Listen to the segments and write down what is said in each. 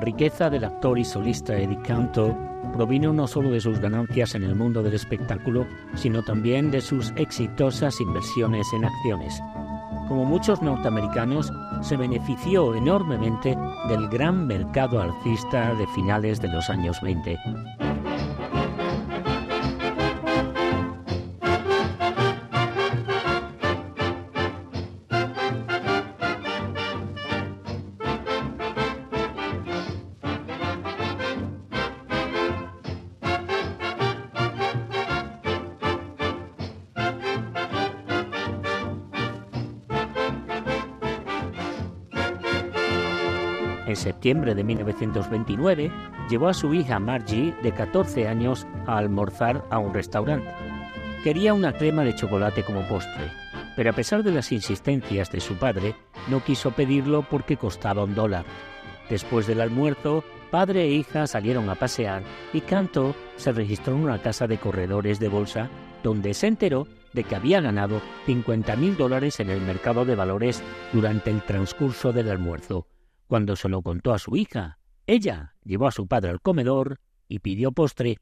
La riqueza del actor y solista Eddie Cantor provino no solo de sus ganancias en el mundo del espectáculo, sino también de sus exitosas inversiones en acciones. Como muchos norteamericanos, se benefició enormemente del gran mercado alcista de finales de los años 20. Septiembre de 1929, llevó a su hija Margie, de 14 años, a almorzar a un restaurante. Quería una crema de chocolate como postre, pero a pesar de las insistencias de su padre, no quiso pedirlo porque costaba un dólar. Después del almuerzo, padre e hija salieron a pasear y Canto se registró en una casa de corredores de bolsa donde se enteró de que había ganado 50 mil dólares en el mercado de valores durante el transcurso del almuerzo. Cuando se lo contó a su hija, ella llevó a su padre al comedor y pidió postre.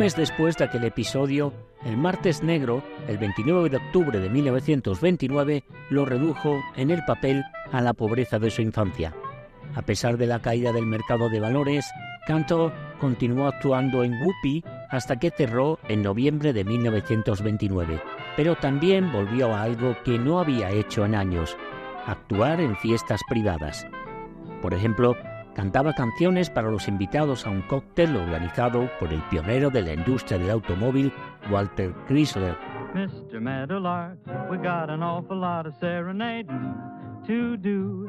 Mes después de aquel episodio, el martes negro, el 29 de octubre de 1929, lo redujo en el papel a la pobreza de su infancia. A pesar de la caída del mercado de valores, Canto continuó actuando en Whoopi hasta que cerró en noviembre de 1929, pero también volvió a algo que no había hecho en años, actuar en fiestas privadas. Por ejemplo, cantaba canciones para los invitados a un cóctel organizado por el pionero de la industria del automóvil, Walter Chrysler. Mr. Meadowlark, we got an awful lot of serenading to do.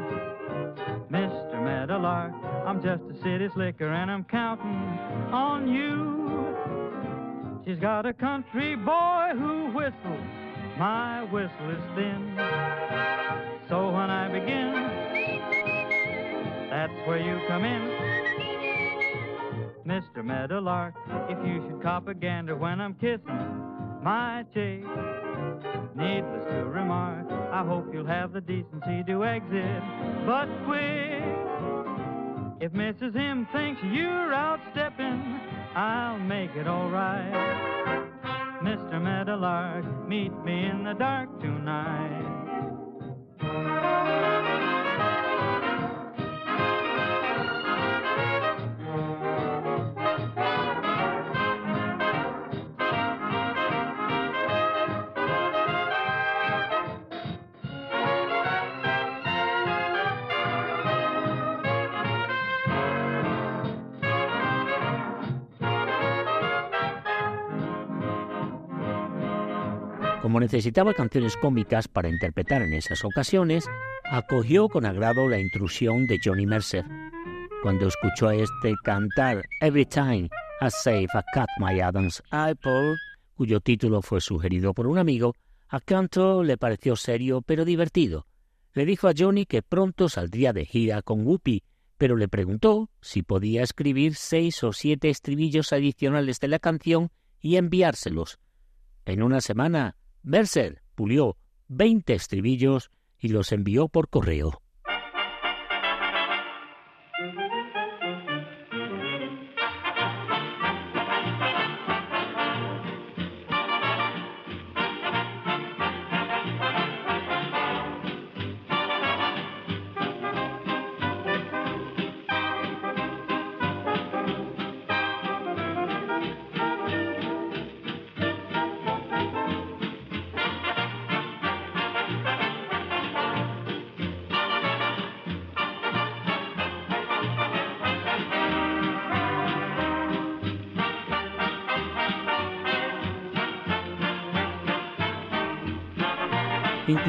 Mr. Meadowlark, I'm just a city slicker and I'm counting on you. She's got a country boy who whistles, my whistle is thin. So when I begin, that's where you come in. Mr. Meadowlark, if you should cop a gander when I'm kissing my chick, needless to remark, I hope you'll have the decency to exit, but quick. If Mrs. M thinks you're outstepping, I'll make it alright. Mr. Meadowlark, meet me in the dark tonight. Como necesitaba canciones cómicas para interpretar en esas ocasiones, acogió con agrado la intrusión de Johnny Mercer. Cuando escuchó a este cantar Every Time I Save a Cat My Adam's Apple, cuyo título fue sugerido por un amigo, a Canto le pareció serio pero divertido. Le dijo a Johnny que pronto saldría de gira con Whoopi, pero le preguntó si podía escribir seis o siete estribillos adicionales de la canción y enviárselos. En una semana Mercer pulió 20 estribillos y los envió por correo.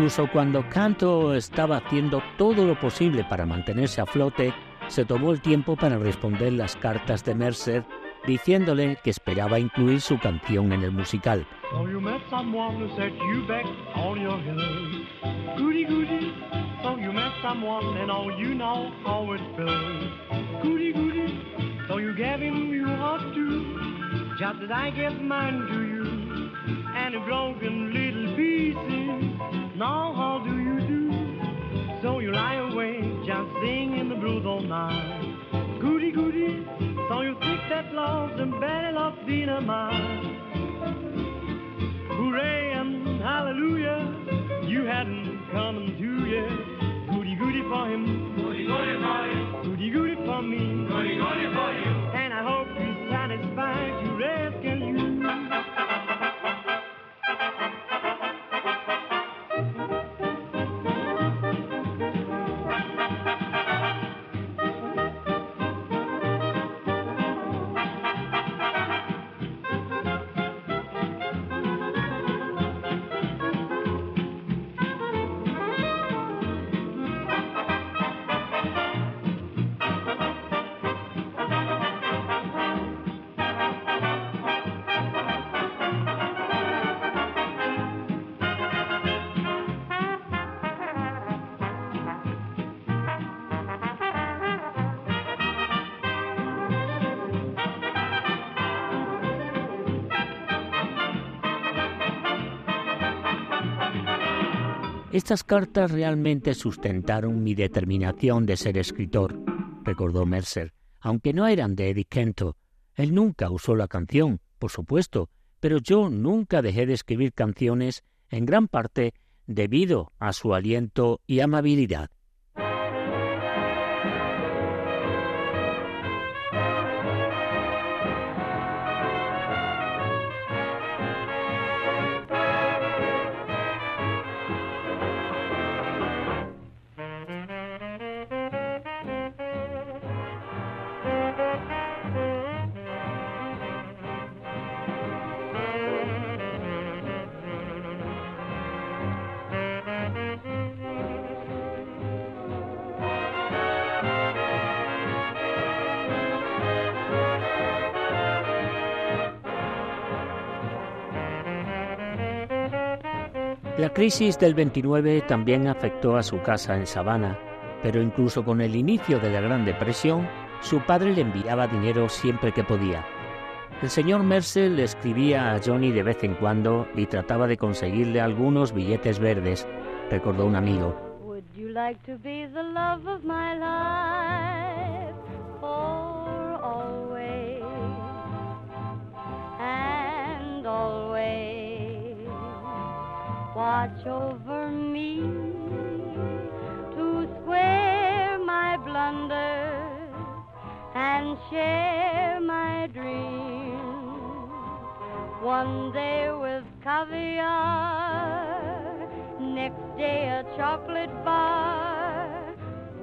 Incluso cuando Canto estaba haciendo todo lo posible para mantenerse a flote, se tomó el tiempo para responder las cartas de Mercer diciéndole que esperaba incluir su canción en el musical. Now how do you do? So you lie awake just singing the blues all night. Goody goody. So you think that love's a better love dynamite. Hooray and hallelujah, you hadn't come to yet. Goody goody for him, goody goody for you, goody goody for me, goody goody Estas cartas realmente sustentaron mi determinación de ser escritor, recordó Mercer, aunque no eran de Eddie Kento. Él nunca usó la canción, por supuesto, pero yo nunca dejé de escribir canciones en gran parte debido a su aliento y amabilidad. La crisis del 29 también afectó a su casa en Savannah, pero incluso con el inicio de la Gran Depresión, su padre le enviaba dinero siempre que podía. El señor Mercer le escribía a Johnny de vez en cuando y trataba de conseguirle algunos billetes verdes, recordó un amigo. Would you like to be the love of my life Watch over me to square my blunders and share my dreams. One day with caviar, next day a chocolate bar.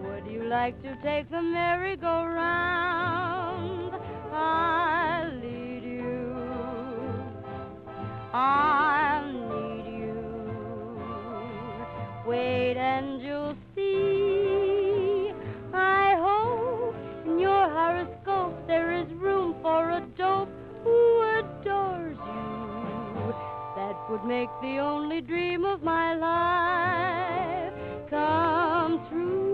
Would you like to take the merry-go-round? I'll lead you. I'll Wait and you'll see. I hope in your horoscope there is room for a dope who adores you. That would make the only dream of my life come true.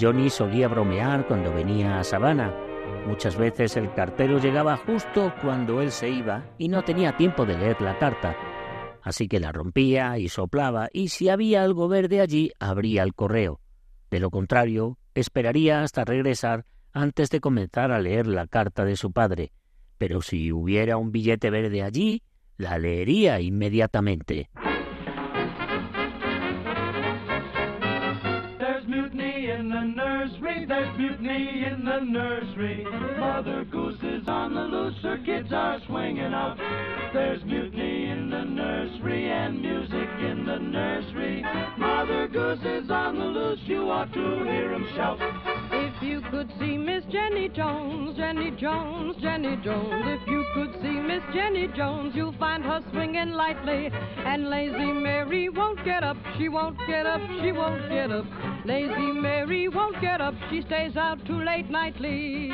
Johnny solía bromear cuando venía a Savannah. Muchas veces el cartero llegaba justo cuando él se iba y no tenía tiempo de leer la carta. Así que la rompía y soplaba y si había algo verde allí abría el correo. De lo contrario, esperaría hasta regresar antes de comenzar a leer la carta de su padre. Pero si hubiera un billete verde allí, la leería inmediatamente. The nursery, there's mutiny in the nursery. Mother Goose is on the loose, her kids are swinging out. There's mutiny in the nursery and music in the nursery. Mother Goose is on the loose, you ought to hear 'em shout. If you could see Miss Jenny Jones, Jenny Jones, Jenny Jones. If you could see Miss Jenny Jones, you'll find her swinging lightly. And lazy Mary won't get up, she won't get up, she won't get up. Lazy Mary won't get up, she stays out too late nightly.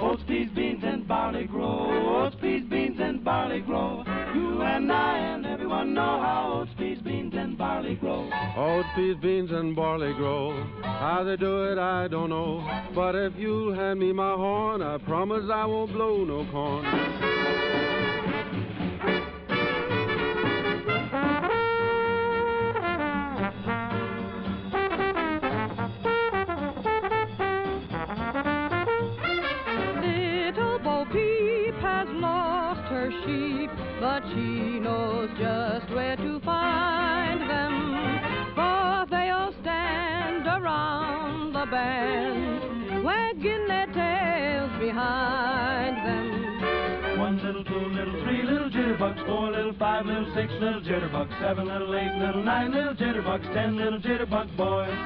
Oats, peas, beans, and barley grow. Oats, peas, beans, and barley grow. You and I and everyone know how oats, peas, beans, and barley grow. Oats, peas, beans, and barley grow. How they do it, I don't know. But if you hand me my horn, I promise I won't blow no corn. But she knows just where to find them. For they all stand around the band, wagging their tails behind them. One little, two little, three little jitterbugs, four little, five little, six little jitterbugs, seven little, eight little, nine little jitterbugs, ten little jitterbug boys.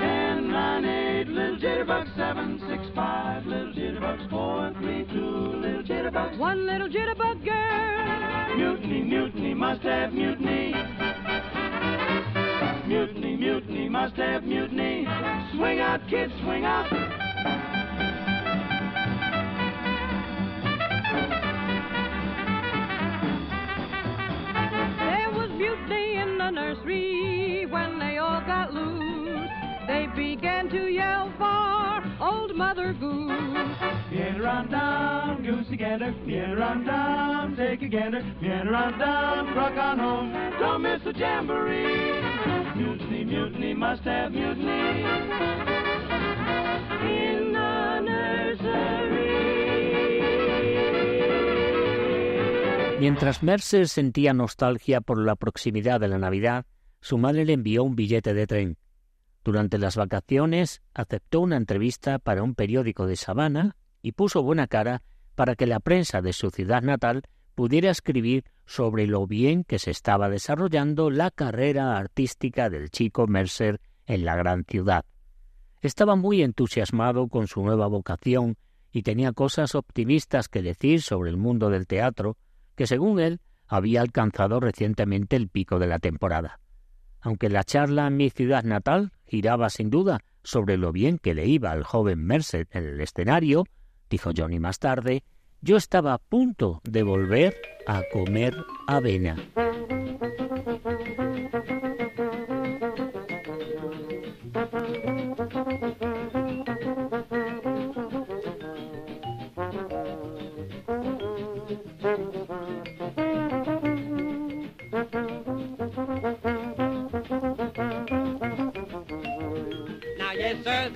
Ten, nine, little jitterbugs, seven, six, five little jitterbugs, four, three, two little jitterbugs. One little jitterbug girl. Mutiny, mutiny, must have mutiny. Mutiny, mutiny, must have mutiny. Swing out, kids, swing out. There was mutiny in the nursery began to yell for old Mother Goose. Get around down, goosey gander. Get around down, take a gander. Get around down, truck on home. Don't miss the jamboree. Mutiny, mutiny, must have mutiny. In the nursery. Mientras Mercer sentía nostalgia por la proximidad de la Navidad, su madre le envió un billete de tren. Durante las vacaciones aceptó una entrevista para un periódico de Savannah y puso buena cara para que la prensa de su ciudad natal pudiera escribir sobre lo bien que se estaba desarrollando la carrera artística del chico Mercer en la gran ciudad. Estaba muy entusiasmado con su nueva vocación y tenía cosas optimistas que decir sobre el mundo del teatro, que según él había alcanzado recientemente el pico de la temporada. Aunque la charla en mi ciudad natal giraba sin duda sobre lo bien que le iba al joven Mercer en el escenario, dijo Johnny más tarde, yo estaba a punto de volver a comer avena.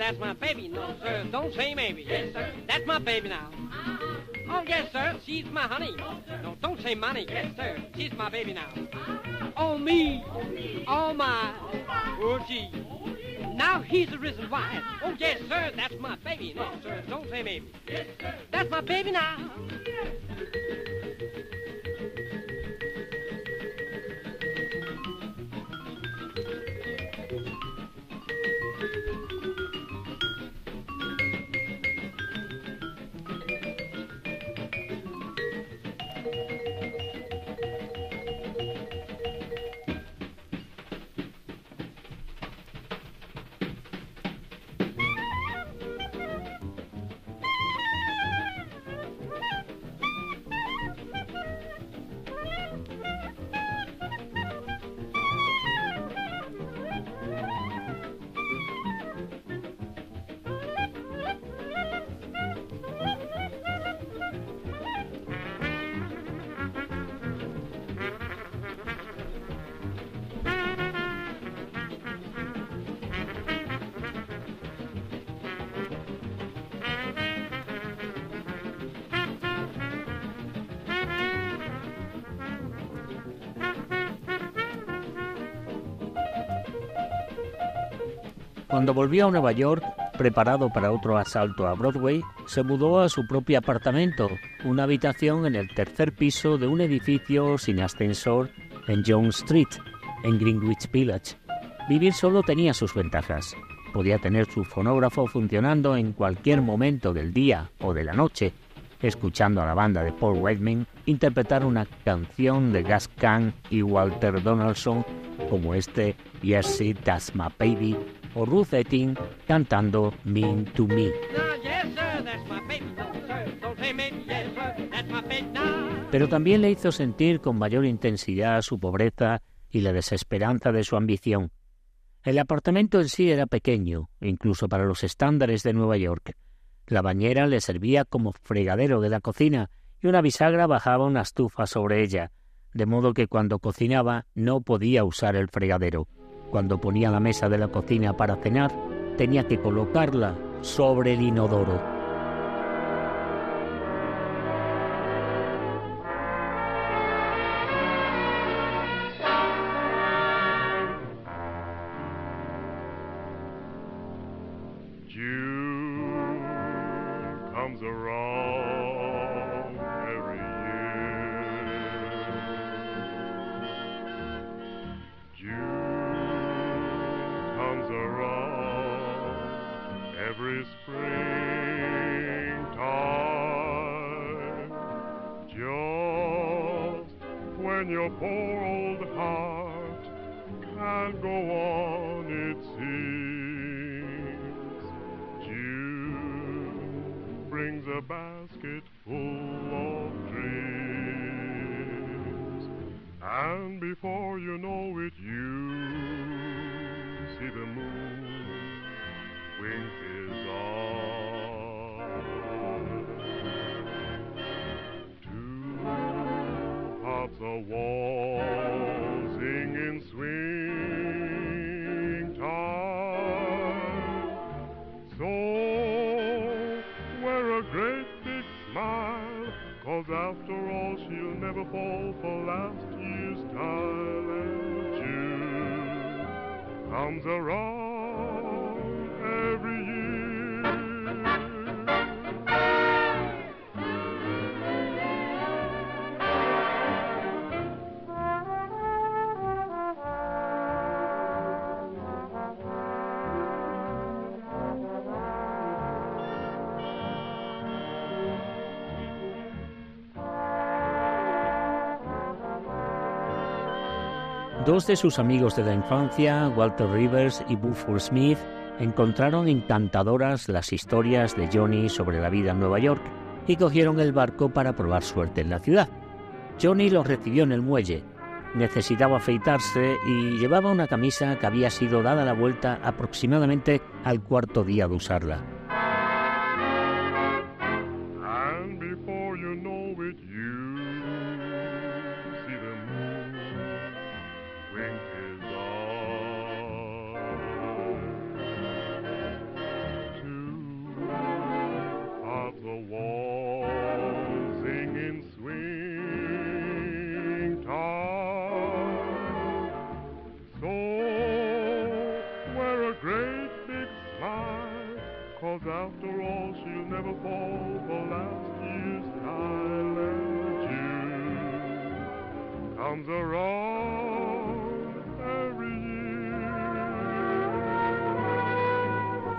That's my baby. No, sir, don't say maybe. Yes, sir, that's my baby now. Uh-huh. Oh, yes, sir, she's my honey. Oh, no, don't say money. Yes, sir, she's my baby now. Uh-huh. Oh, oh, me. Oh, my. Oh, oh, gee. Now he's the reason why. Uh-huh. Oh, yes, sir, that's my baby. No, sir, don't say maybe. Yes, sir. That's my baby now. Cuando volvió a Nueva York, preparado para otro asalto a Broadway, se mudó a su propio apartamento, una habitación en el tercer piso de un edificio sin ascensor en Jones Street, en Greenwich Village. Vivir solo tenía sus ventajas. Podía tener su fonógrafo funcionando en cualquier momento del día o de la noche, escuchando a la banda de Paul Whiteman interpretar una canción de Gas Can y Walter Donaldson como este Yes, It, That's My Baby o Ruth Etting cantando Mean to Me. Pero también le hizo sentir con mayor intensidad su pobreza y la desesperanza de su ambición. El apartamento en sí era pequeño, incluso para los estándares de Nueva York. La bañera le servía como fregadero de la cocina y una bisagra bajaba una estufa sobre ella, de modo que cuando cocinaba no podía usar el fregadero. Cuando ponía la mesa de la cocina para cenar, tenía que colocarla sobre el inodoro. every springtime. Just when your poor old heart can go on, it seems. June brings a basket full of dreams, and before you know it, the waltzing in swing time. So wear a great big smile, cause after all she'll never fall for last year's style. And June comes around. Dos de sus amigos de la infancia, Walter Rivers y Buford Smith, encontraron encantadoras las historias de Johnny sobre la vida en Nueva York y cogieron el barco para probar suerte en la ciudad. Johnny los recibió en el muelle. Necesitaba afeitarse y llevaba una camisa que había sido dada la vuelta aproximadamente al cuarto día de usarla.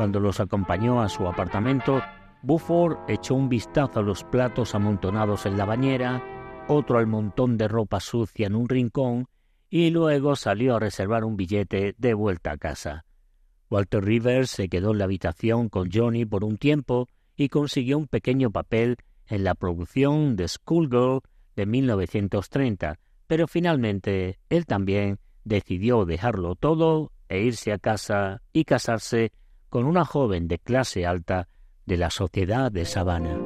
Cuando los acompañó a su apartamento, Buford echó un vistazo a los platos amontonados en la bañera, otro al montón de ropa sucia en un rincón, y luego salió a reservar un billete de vuelta a casa. Walter Rivers se quedó en la habitación con Johnny por un tiempo y consiguió un pequeño papel en la producción de Schoolgirl de 1930, pero finalmente él también decidió dejarlo todo e irse a casa y casarse con una joven de clase alta de la sociedad de Sabana.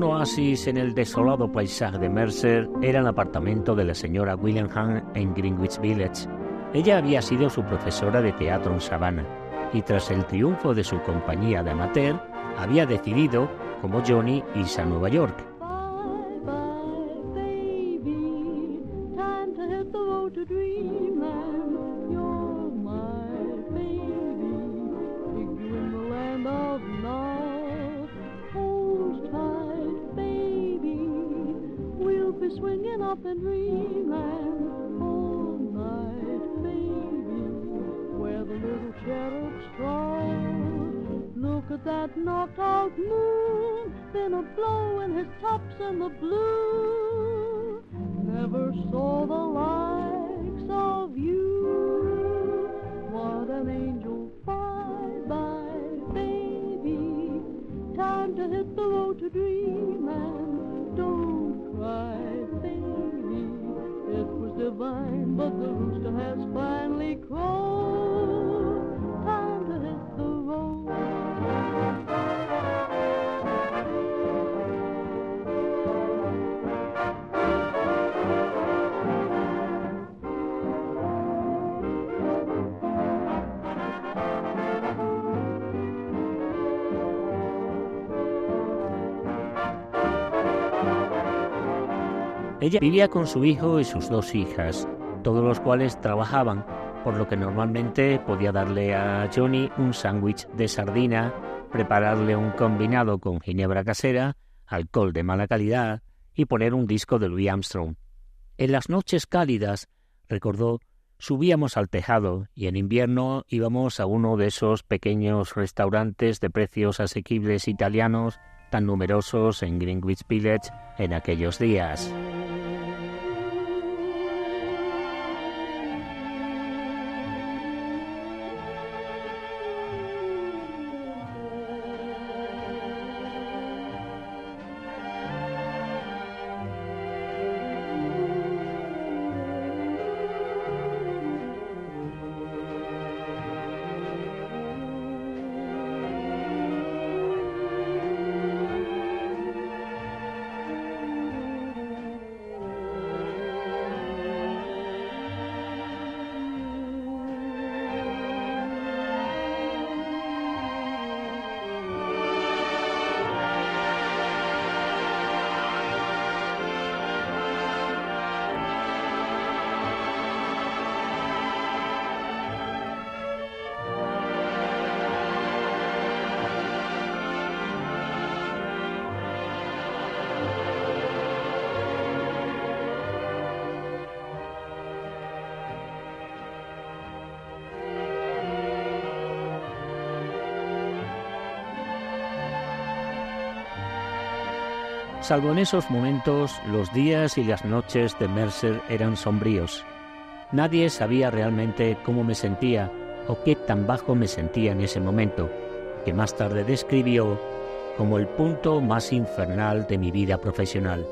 Un oasis en el desolado paisaje de Mercer era el apartamento de la señora Willingham en Greenwich Village. Ella había sido su profesora de teatro en Savannah y tras el triunfo de su compañía de amateur, había decidido, como Johnny, irse a Nueva York. Ella vivía con su hijo y sus dos hijas, todos los cuales trabajaban, por lo que normalmente podía darle a Johnny un sándwich de sardina, prepararle un combinado con ginebra casera, alcohol de mala calidad y poner un disco de Louis Armstrong. En las noches cálidas, recordó, subíamos al tejado y en invierno íbamos a uno de esos pequeños restaurantes de precios asequibles italianos tan numerosos en Greenwich Village en aquellos días. Salvo en esos momentos, los días y las noches de Mercer eran sombríos. Nadie sabía realmente cómo me sentía o qué tan bajo me sentía en ese momento, que más tarde describió como el punto más infernal de mi vida profesional.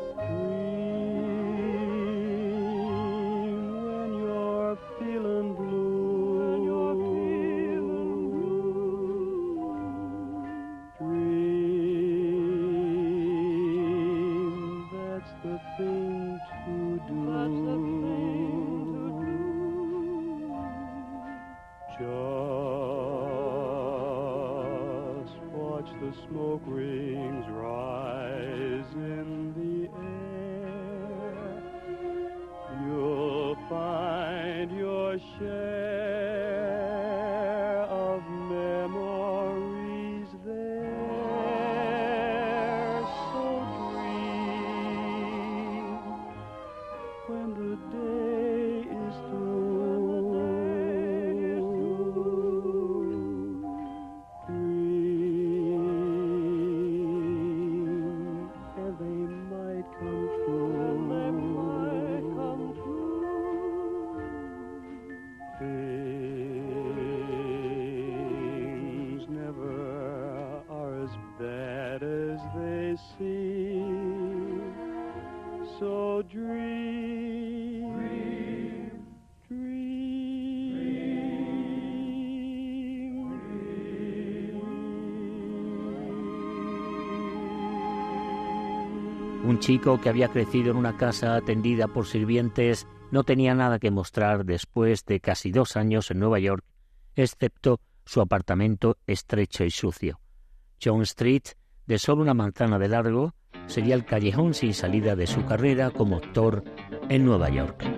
Chico que había crecido en una casa atendida por sirvientes no tenía nada que mostrar después de casi dos años en Nueva York, excepto su apartamento estrecho y sucio. John Street, de solo una manzana de largo, sería el callejón sin salida de su carrera como actor en Nueva York.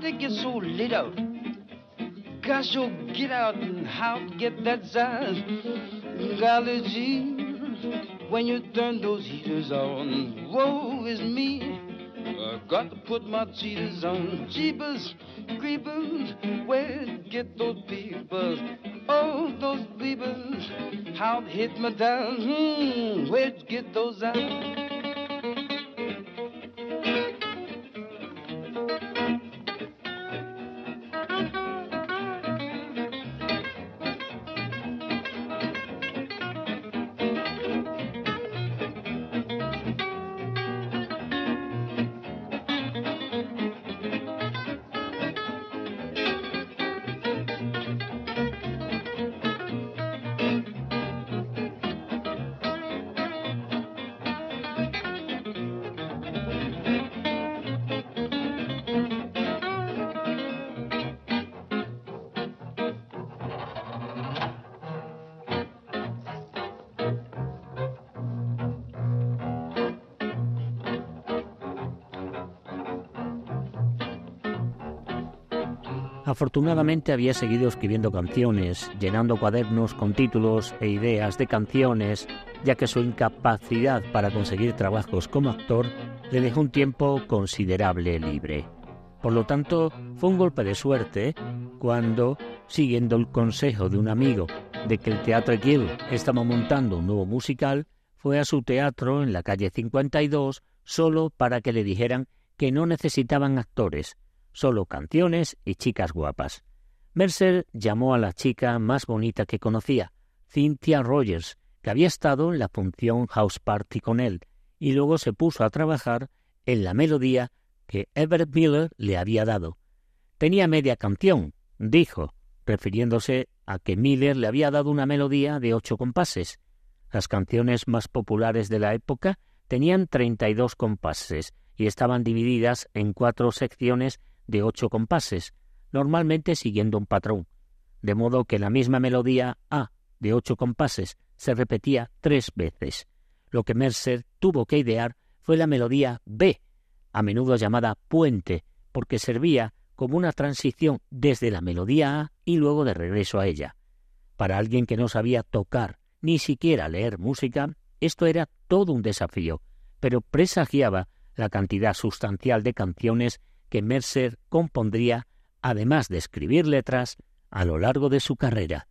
They get so lit out? Gosh, oh, get out and how'd get that size? Golly gee, when you turn those heaters on, woe is me. I got to put my cheaters on. Jeepers, creepers, where'd get those peepers? Oh, those peepers, how they hit me down. Hmm, where'd get those eyes? Afortunadamente había seguido escribiendo canciones, llenando cuadernos con títulos e ideas de canciones, ya que su incapacidad para conseguir trabajos como actor le dejó un tiempo considerable libre. Por lo tanto, fue un golpe de suerte cuando, siguiendo el consejo de un amigo de que el Teatro Guild estaba montando un nuevo musical, fue a su teatro en la calle 52 solo para que le dijeran que no necesitaban actores, solo canciones y chicas guapas. Mercer llamó a la chica más bonita que conocía, Cynthia Rogers, que había estado en la función House Party con él, y luego se puso a trabajar en la melodía que Everett Miller le había dado. Tenía media canción, dijo, refiriéndose a que Miller le había dado una melodía de ocho compases. Las canciones más populares de la época tenían treinta y dos compases y estaban divididas en cuatro secciones de ocho compases, normalmente siguiendo un patrón, de modo que la misma melodía A de ocho compases se repetía tres veces. Lo que Mercer tuvo que idear fue la melodía B, a menudo llamada puente, porque servía como una transición desde la melodía A y luego de regreso a ella. Para alguien que no sabía tocar ni siquiera leer música, esto era todo un desafío, pero presagiaba la cantidad sustancial de canciones que Mercer compondría, además de escribir letras, a lo largo de su carrera.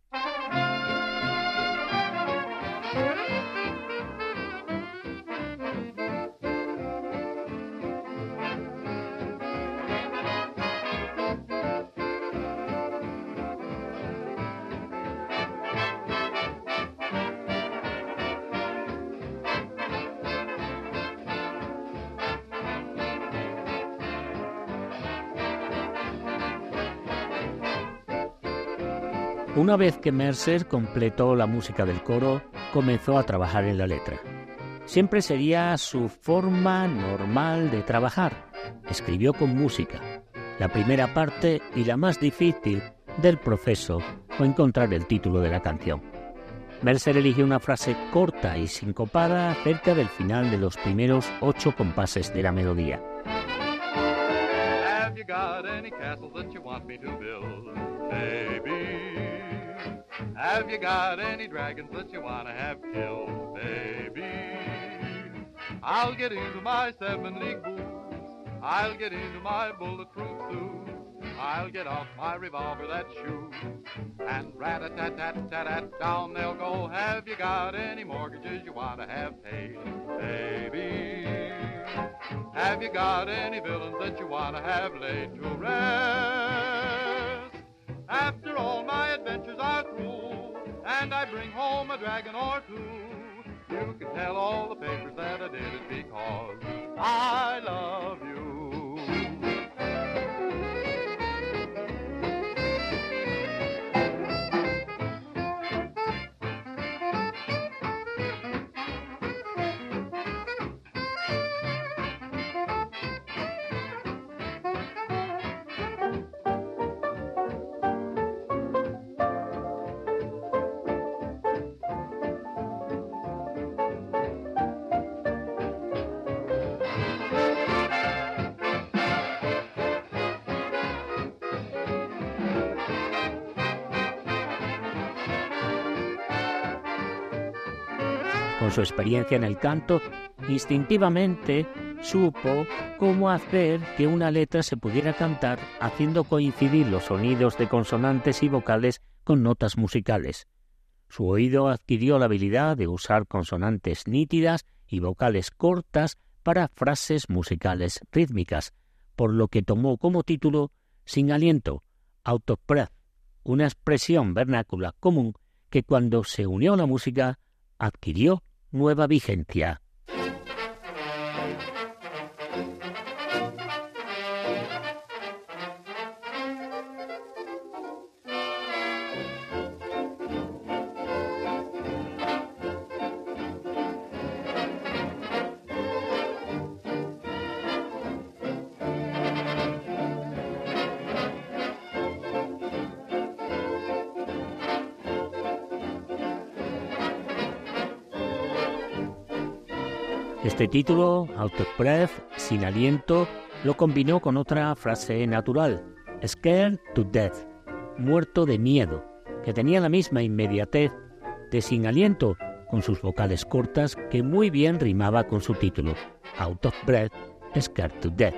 Una vez que Mercer completó la música del coro, comenzó a trabajar en la letra. Siempre sería su forma normal de trabajar. Escribió con música. La primera parte y la más difícil del proceso fue encontrar el título de la canción. Mercer eligió una frase corta y sincopada cerca del final de los primeros ocho compases de la melodía. Have you got any that you baby? Have you got any dragons that you want to have killed, baby? I'll get into my seven league boots. I'll get into my bulletproof suit. I'll get off my revolver that shoots. And rat-a-tat-tat-tat-tat, down they'll go. Have you got any mortgages you want to have paid? Baby, have you got any villains that you want to have laid to rest? After all my adventures through, and I bring home a dragon or two, you can tell all the papers that I did it because I love you. Con su experiencia en el canto, instintivamente supo cómo hacer que una letra se pudiera cantar haciendo coincidir los sonidos de consonantes y vocales con notas musicales. Su oído adquirió la habilidad de usar consonantes nítidas y vocales cortas para frases musicales rítmicas, por lo que tomó como título Sin aliento, breath, una expresión vernácula común que cuando se unió a la música adquirió nueva vigencia. Este título, Out of Breath, sin aliento, lo combinó con otra frase natural, Scared to Death, muerto de miedo, que tenía la misma inmediatez de sin aliento, con sus vocales cortas que muy bien rimaba con su título, Out of Breath, Scared to Death.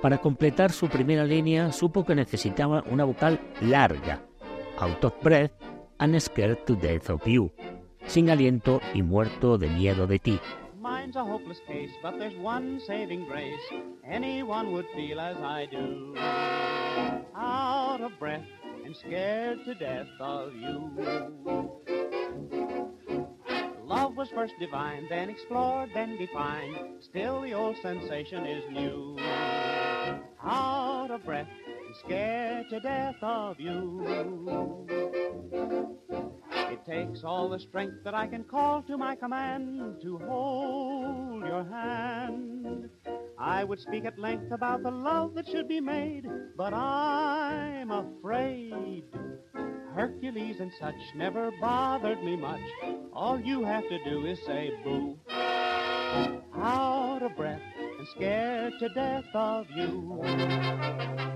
Para completar su primera línea supo que necesitaba una vocal larga, Out of Breath and Scared to Death of You, sin aliento y muerto de miedo de ti. Mine's a hopeless case, but there's one saving grace. Anyone would feel as I do. Out of breath and scared to death of you. Love was first divine, then explored, then defined. Still the old sensation is new. Out of breath scared to death of you. It takes all the strength that I can call to my command to hold your hand. I would speak at length about the love that should be made, but I'm afraid. Hercules and such never bothered me much. All you have to do is say boo. Out of breath and scared to death of you.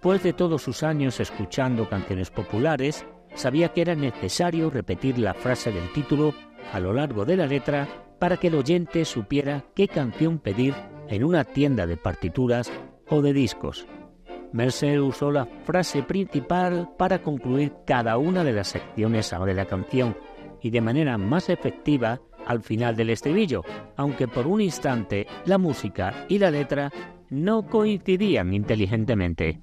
Después de todos sus años escuchando canciones populares, sabía que era necesario repetir la frase del título a lo largo de la letra para que el oyente supiera qué canción pedir en una tienda de partituras o de discos. Mercer usó la frase principal para concluir cada una de las secciones de la canción y de manera más efectiva al final del estribillo, aunque por un instante la música y la letra no coincidían inteligentemente.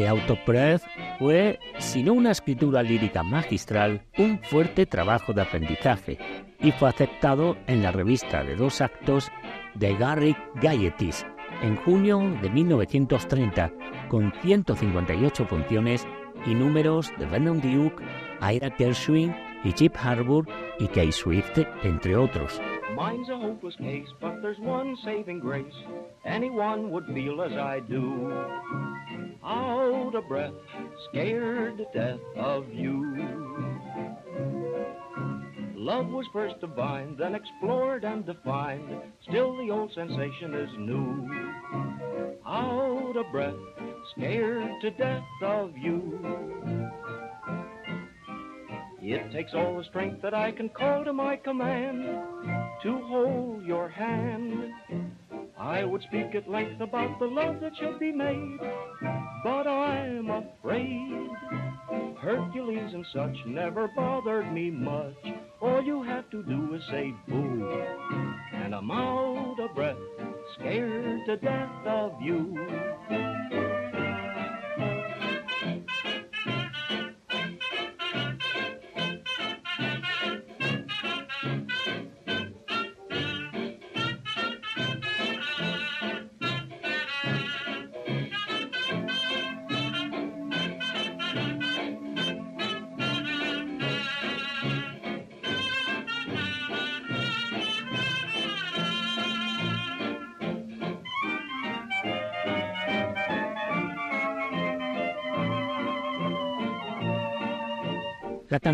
Este autopress fue, si no una escritura lírica magistral, un fuerte trabajo de aprendizaje y fue aceptado en la revista de dos actos de Garrick Gaieties en junio de 1930 con 158 funciones y números de Vernon Duke, Ira Gershwin y Chip Harbour y Kay Swift, entre otros. Mine's a hopeless case, but there's one saving grace. Anyone would feel as I do. Out of breath, scared to death of you. Love was first divine, then explored and defined. Still the old sensation is new. Out of breath, scared to death of you. It takes all the strength that I can call to my command to hold your hand. I would speak at length about the love that should be made, but I'm afraid Hercules and such never bothered me much. All you have to do is say boo, and I'm out of breath, scared to death of you.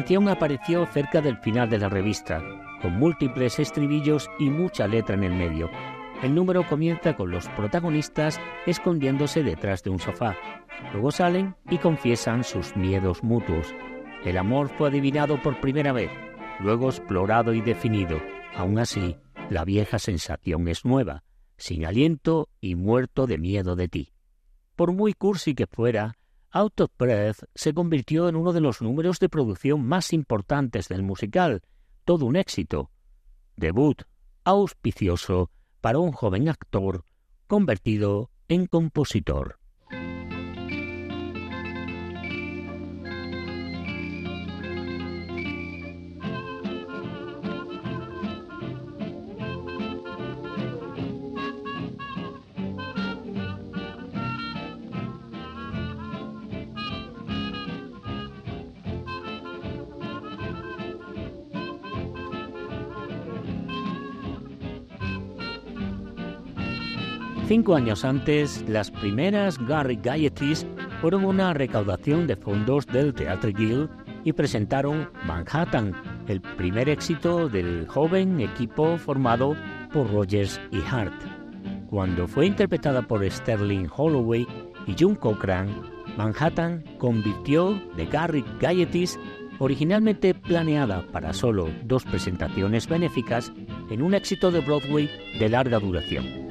Canción apareció cerca del final de la revista, con múltiples estribillos y mucha letra en el medio. El número comienza con los protagonistas escondiéndose detrás de un sofá. Luego salen y confiesan sus miedos mutuos. El amor fue adivinado por primera vez, luego explorado y definido. Aún así, la vieja sensación es nueva, sin aliento y muerto de miedo de ti. Por muy cursi que fuera, Out of Breath se convirtió en uno de los números de producción más importantes del musical, todo un éxito. Debut auspicioso para un joven actor convertido en compositor. Cinco años antes, las primeras Gary Gaieties fueron una recaudación de fondos del Theatre Guild y presentaron Manhattan, el primer éxito del joven equipo formado por Rogers y Hart. Cuando fue interpretada por Sterling Holloway y June Cochran, Manhattan convirtió The Gary Gaieties, originalmente planeada para solo dos presentaciones benéficas, en un éxito de Broadway de larga duración.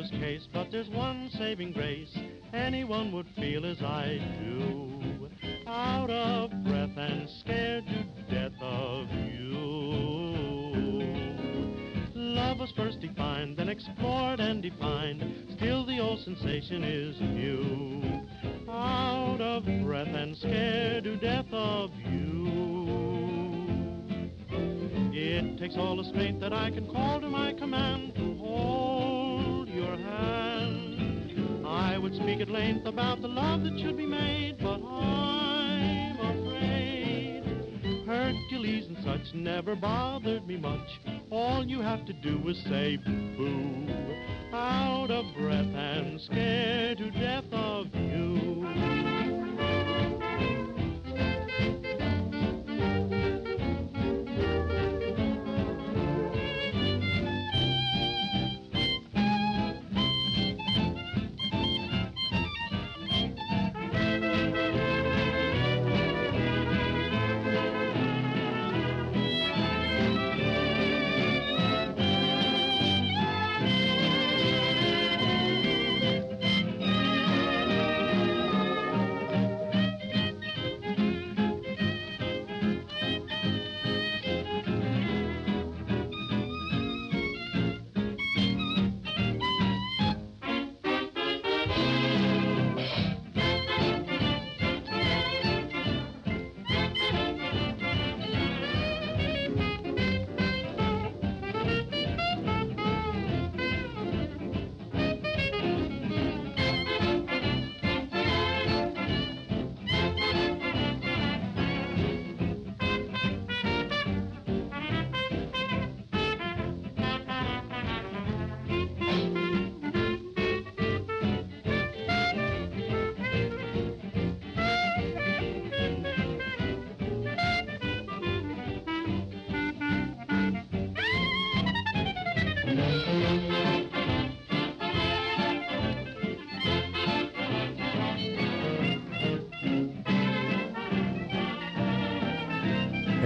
Hopeless case, but there's one saving grace. Anyone would feel as I do. Out of breath and scared to death of you. Love was first defined, then explored and defined. Still the old sensation is new. Out of breath and scared to death of you. It takes all the strength that I can call to my command to hold your hand. I would speak at length about the love that should be made, but I'm afraid Hercules and such never bothered me much. All you have to do is say boo, out of breath and scared to death of you.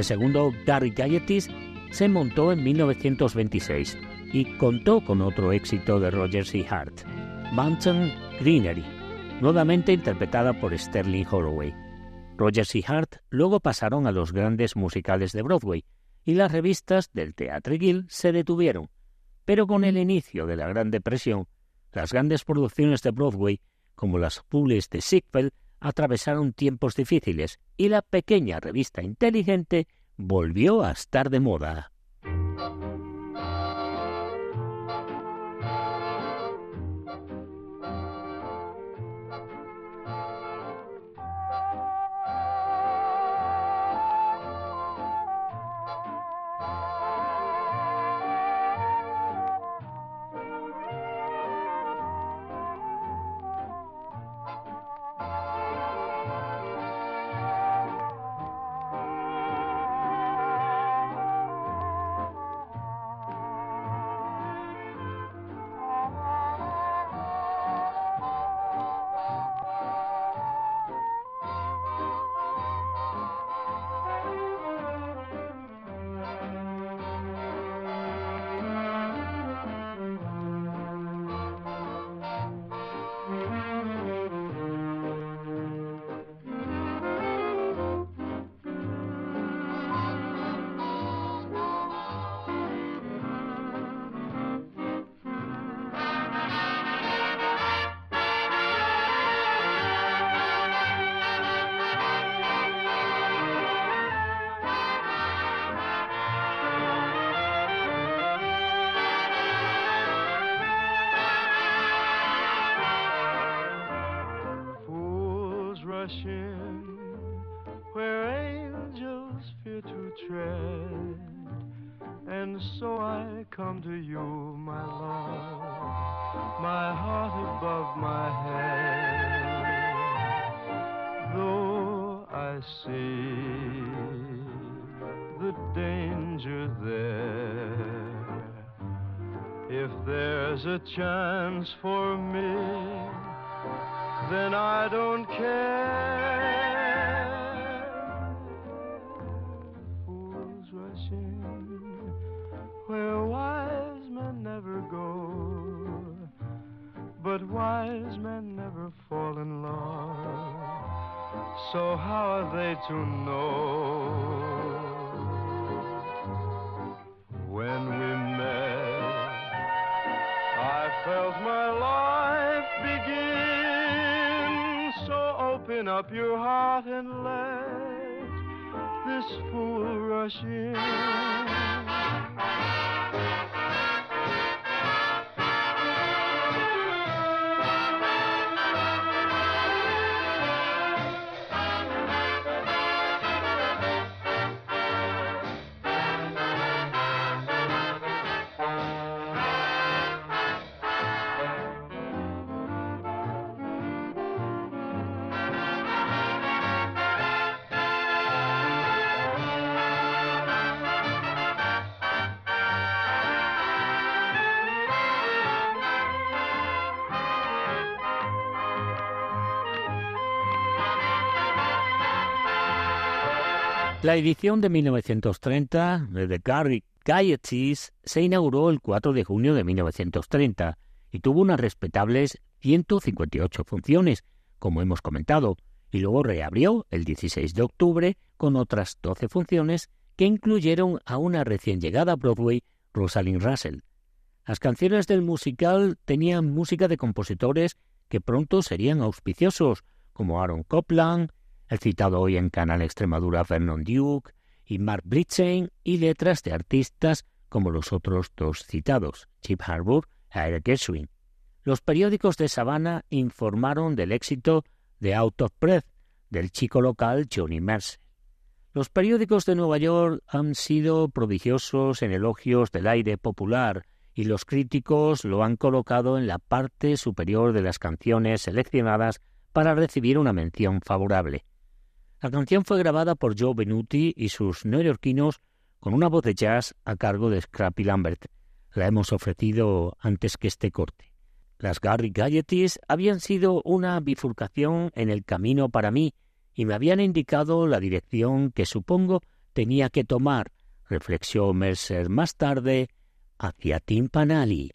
Segundo, Gary Gayetis, se montó en 1926 y contó con otro éxito de Roger C. Hart, Mountain Greenery, nuevamente interpretada por Sterling Holloway. Rogers y Hart luego pasaron a los grandes musicales de Broadway y las revistas del Teatre Guild se detuvieron. Pero con el inicio de la Gran Depresión, las grandes producciones de Broadway, como las Publis de Ziegfeld, atravesaron tiempos difíciles y la pequeña revista inteligente volvió a estar de moda. Chance for me then I don't care. Fools rush in where wise men never go, but wise men never fall in love. So how are they to know? When we Felt my life begin. So open up your heart and let this fool rush in. La edición de 1930 de The Gary Gaieties se inauguró el 4 de junio de 1930 y tuvo unas respetables 158 funciones, como hemos comentado, y luego reabrió el 16 de octubre con otras 12 funciones que incluyeron a una recién llegada a Broadway, Rosalind Russell. Las canciones del musical tenían música de compositores que pronto serían auspiciosos, como Aaron Copland, el citado hoy en Canal Extremadura Vernon Duke y Mark Blitzen, y letras de artistas como los otros dos citados, Chip Harbour y Eric Gershwin. Los periódicos de Savannah informaron del éxito de Out of Breath del chico local Johnny Mercer. Los periódicos de Nueva York han sido prodigiosos en elogios del aire popular y los críticos lo han colocado en la parte superior de las canciones seleccionadas para recibir una mención favorable. La canción fue grabada por Joe Benuti y sus neoyorquinos con una voz de jazz a cargo de Scrappy Lambert. La hemos ofrecido antes que este corte. Las Gary Gaieties habían sido una bifurcación en el camino para mí y me habían indicado la dirección que supongo tenía que tomar, reflexionó Mercer más tarde, hacia Timpanali.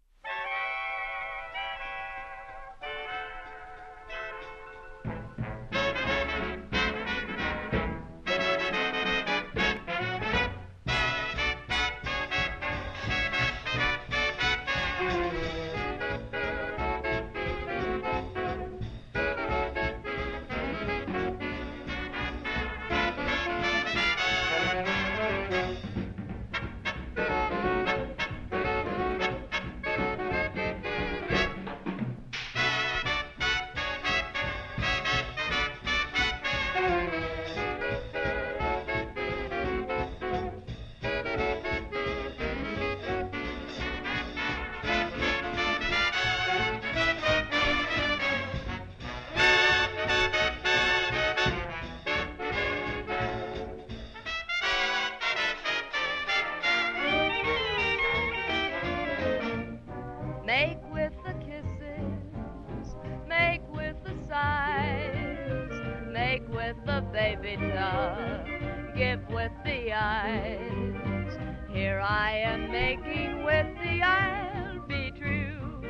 Make with the kisses, make with the sighs, make with the baby duck, give with the eyes. Here I am making with the I'll be true,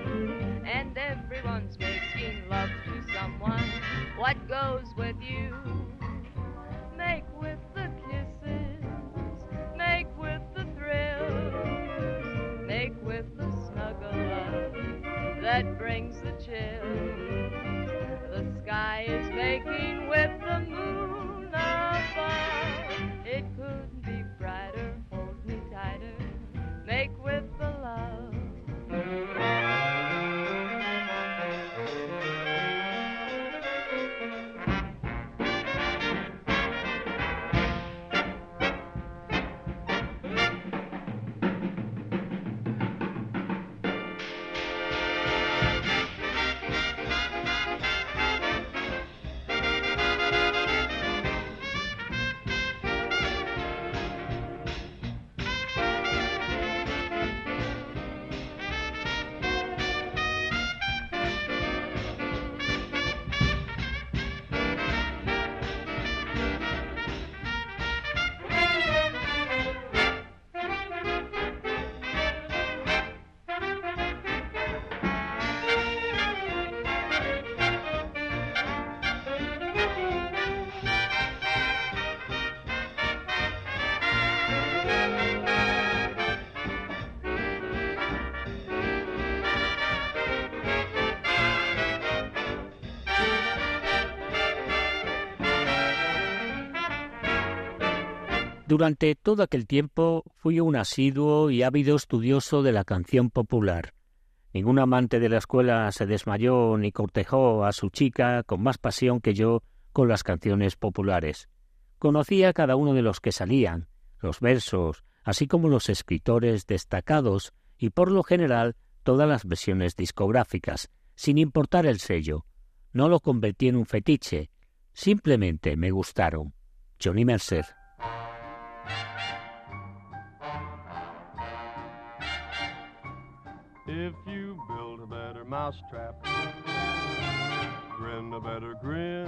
and everyone's making love to someone. What goes with you? Chill. Durante todo aquel tiempo fui un asiduo y ávido estudioso de la canción popular. Ningún amante de la escuela se desmayó ni cortejó a su chica con más pasión que yo con las canciones populares. Conocía a cada uno de los que salían, los versos, así como los escritores destacados y por lo general todas las versiones discográficas, sin importar el sello. No lo convertí en un fetiche, simplemente me gustaron. Johnny Mercer. If you build a better mousetrap, grin a better grin,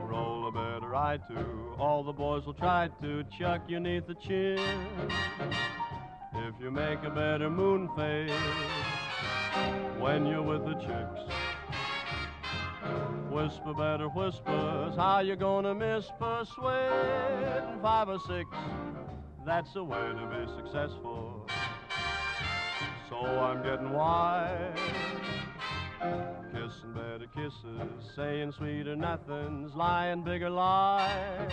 roll a better eye to, all the boys will try to chuck you neath the chin. If you make a better moon face when you're with the chicks, whisper better whispers, how you gonna miss persuade five or six? That's the way to be successful. So I'm getting wise. Kissing better kisses, saying sweeter nothings, lying bigger lies.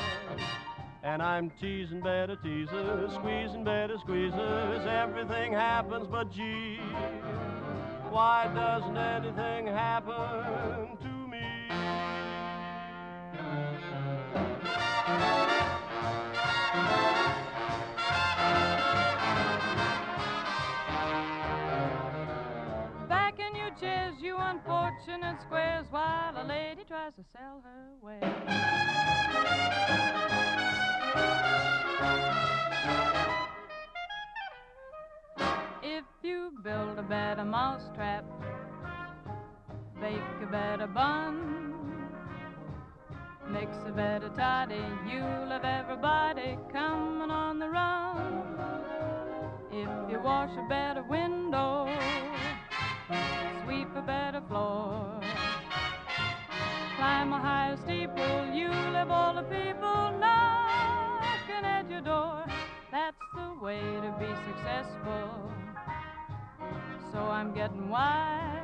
And I'm teasing better teasers, squeezing better squeezers. Everything happens, but gee, why doesn't anything happen to unfortunate squares, while a lady tries to sell her wares. If you build a better mousetrap, bake a better bun, Mix a better toddy, you'll have everybody coming on the run. If you wash a better window, better floor, climb a higher steeple, you'll have all the people knocking at your door. That's the way to be successful. So I'm getting wise.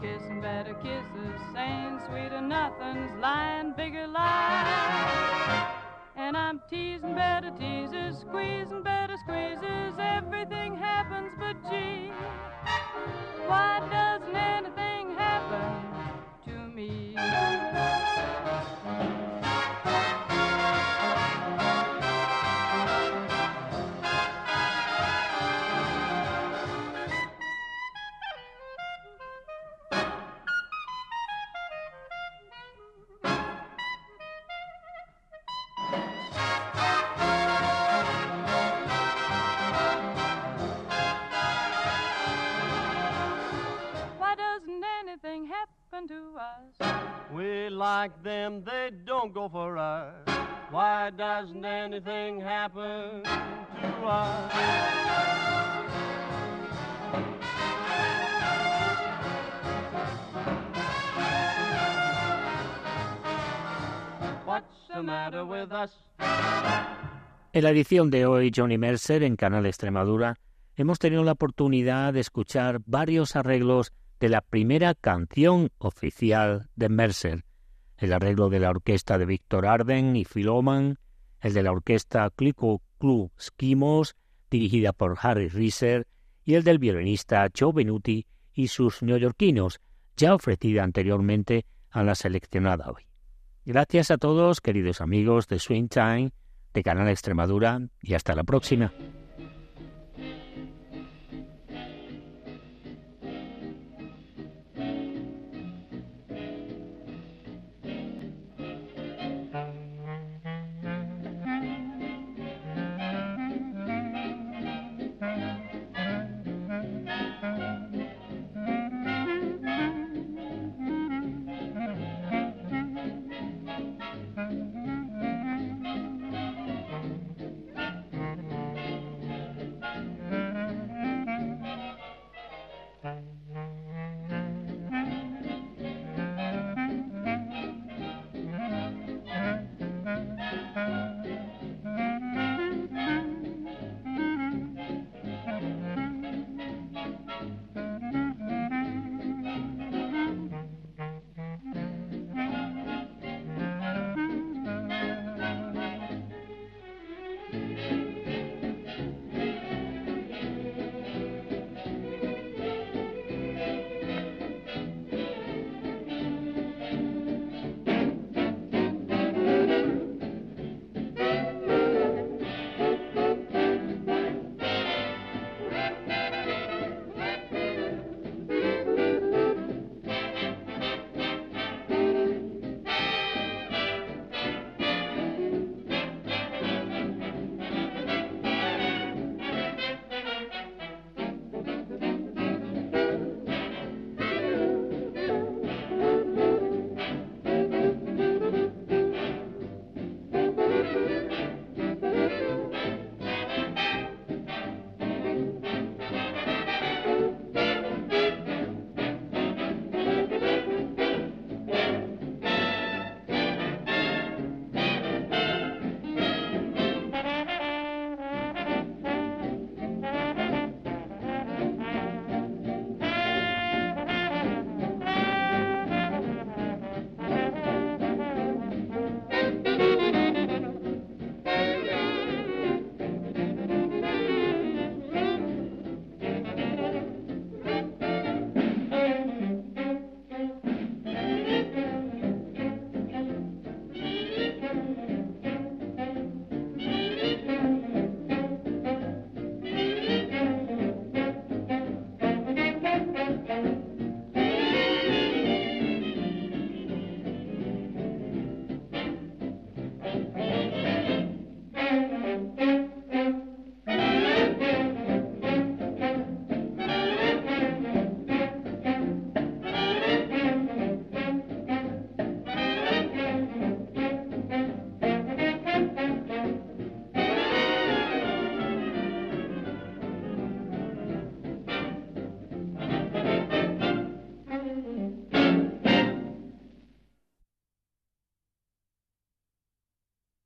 Kissing better kisses, saying sweeter nothings, lying bigger lies. And I'm teasing better teases, squeezing better squeezes. Everything happens, but gee, why doesn't anything to us? We like them, they don't go for us. Why doesn't anything happen to us? What's the matter with us? En la edición de hoy, Johnny Mercer en Canal Extremadura, hemos tenido la oportunidad de escuchar varios arreglos de la primera canción oficial de Mercer. El arreglo de la orquesta de Víctor Arden y Phil Oman, el de la orquesta Clico Club Skimos, dirigida por Harry Reeser, y el del violinista Joe Benuti y sus neoyorquinos, ya ofrecida anteriormente a la seleccionada hoy. Gracias a todos, queridos amigos de Swing Time, de Canal Extremadura, y hasta la próxima. Mm-hmm.